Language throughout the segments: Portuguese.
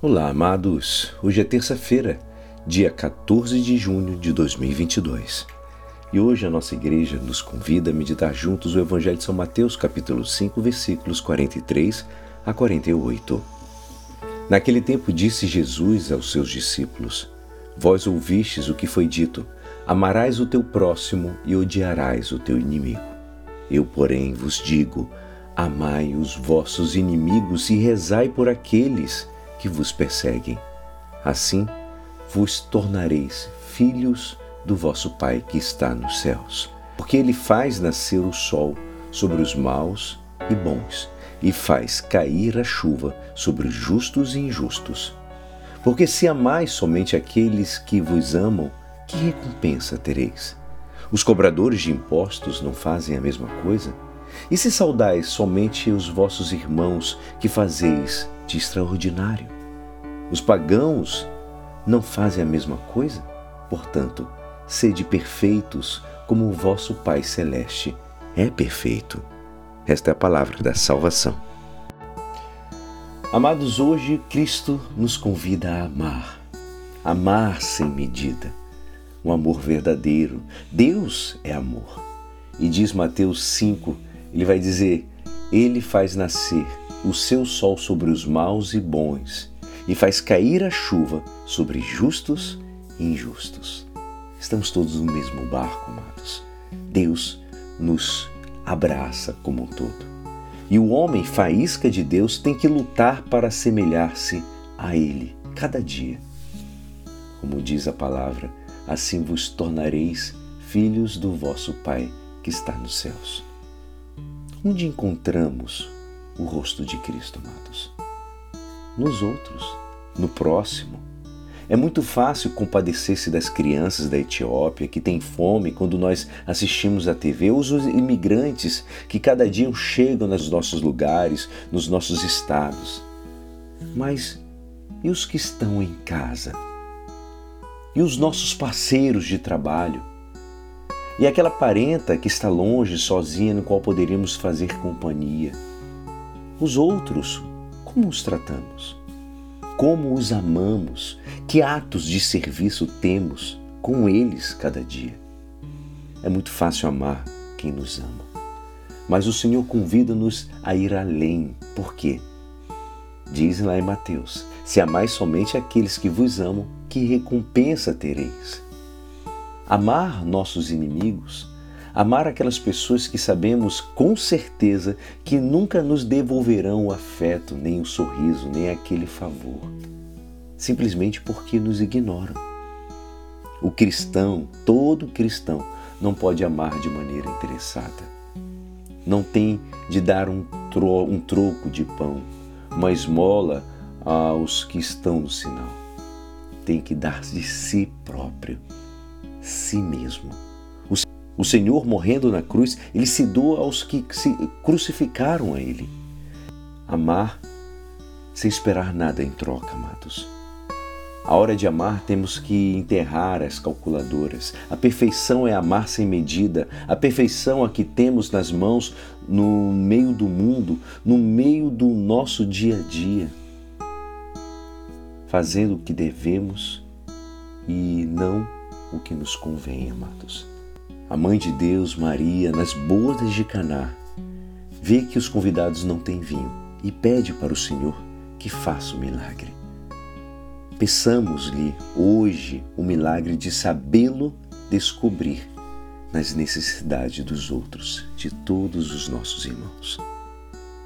Olá, amados. Hoje é terça-feira, dia 14 de junho de 2022. E hoje a nossa igreja nos convida a meditar juntos o Evangelho de São Mateus, capítulo 5, versículos 43 a 48. Naquele tempo disse Jesus aos seus discípulos: Vós ouvistes o que foi dito: Amarás o teu próximo e odiarás o teu inimigo. Eu, porém, vos digo: Amai os vossos inimigos e rezai por aqueles que vos perseguem. Assim vos tornareis filhos do vosso Pai que está nos céus. Porque ele faz nascer o sol sobre os maus e bons, e faz cair a chuva sobre os justos e injustos. Porque se amais somente aqueles que vos amam, que recompensa tereis? Os cobradores de impostos não fazem a mesma coisa? E se saudais somente os vossos irmãos, que fazeis de extraordinário? Os pagãos não fazem a mesma coisa? Portanto, sede perfeitos como o vosso Pai Celeste é perfeito. Esta é a palavra da salvação. Amados, hoje Cristo nos convida a amar. Amar sem medida. Um amor verdadeiro. Deus é amor. E diz Mateus 5, ele vai dizer: Ele faz nascer o seu sol sobre os maus e bons e faz cair a chuva sobre justos e injustos. Estamos todos no mesmo barco, amados. Deus nos abraça como um todo. E o homem, faísca de Deus, tem que lutar para assemelhar-se a Ele cada dia. Como diz a palavra, assim vos tornareis filhos do vosso Pai que está nos céus. Onde encontramos o rosto de Cristo, amados? Nos outros, no próximo. É muito fácil compadecer-se das crianças da Etiópia que têm fome quando nós assistimos à TV, ou os imigrantes que cada dia chegam nos nossos lugares, nos nossos estados. Mas e os que estão em casa? E os nossos parceiros de trabalho? E aquela parenta que está longe, sozinha, no qual poderíamos fazer companhia? Os outros, como os tratamos? Como os amamos? Que atos de serviço temos com eles cada dia? É muito fácil amar quem nos ama. Mas o Senhor convida-nos a ir além. Por quê? Diz lá em Mateus: Se amais somente aqueles que vos amam, que recompensa tereis? Amar nossos inimigos, amar aquelas pessoas que sabemos com certeza que nunca nos devolverão o afeto, nem o sorriso, nem aquele favor, simplesmente porque nos ignoram. O cristão, todo cristão, não pode amar de maneira interessada. Não tem de dar um, tro um troco de pão, uma esmola aos que estão no sinal. Tem que dar de si próprio si mesmo. O Senhor, morrendo na cruz, ele se doa aos que se crucificaram a ele. Amar sem esperar nada em troca, amados. A hora de amar temos que enterrar as calculadoras. A perfeição é amar sem medida. A perfeição a que temos nas mãos no meio do mundo, no meio do nosso dia a dia. Fazendo o que devemos e não o que nos convém, amados. A mãe de Deus, Maria, nas bodas de Caná, vê que os convidados não têm vinho e pede para o Senhor que faça o milagre. Peçamos-lhe hoje o milagre de sabê-lo descobrir nas necessidades dos outros, de todos os nossos irmãos.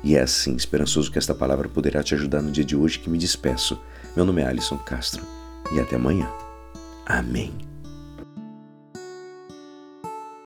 E é assim, esperançoso que esta palavra poderá te ajudar no dia de hoje que me despeço. Meu nome é Alisson Castro e até amanhã. Amém.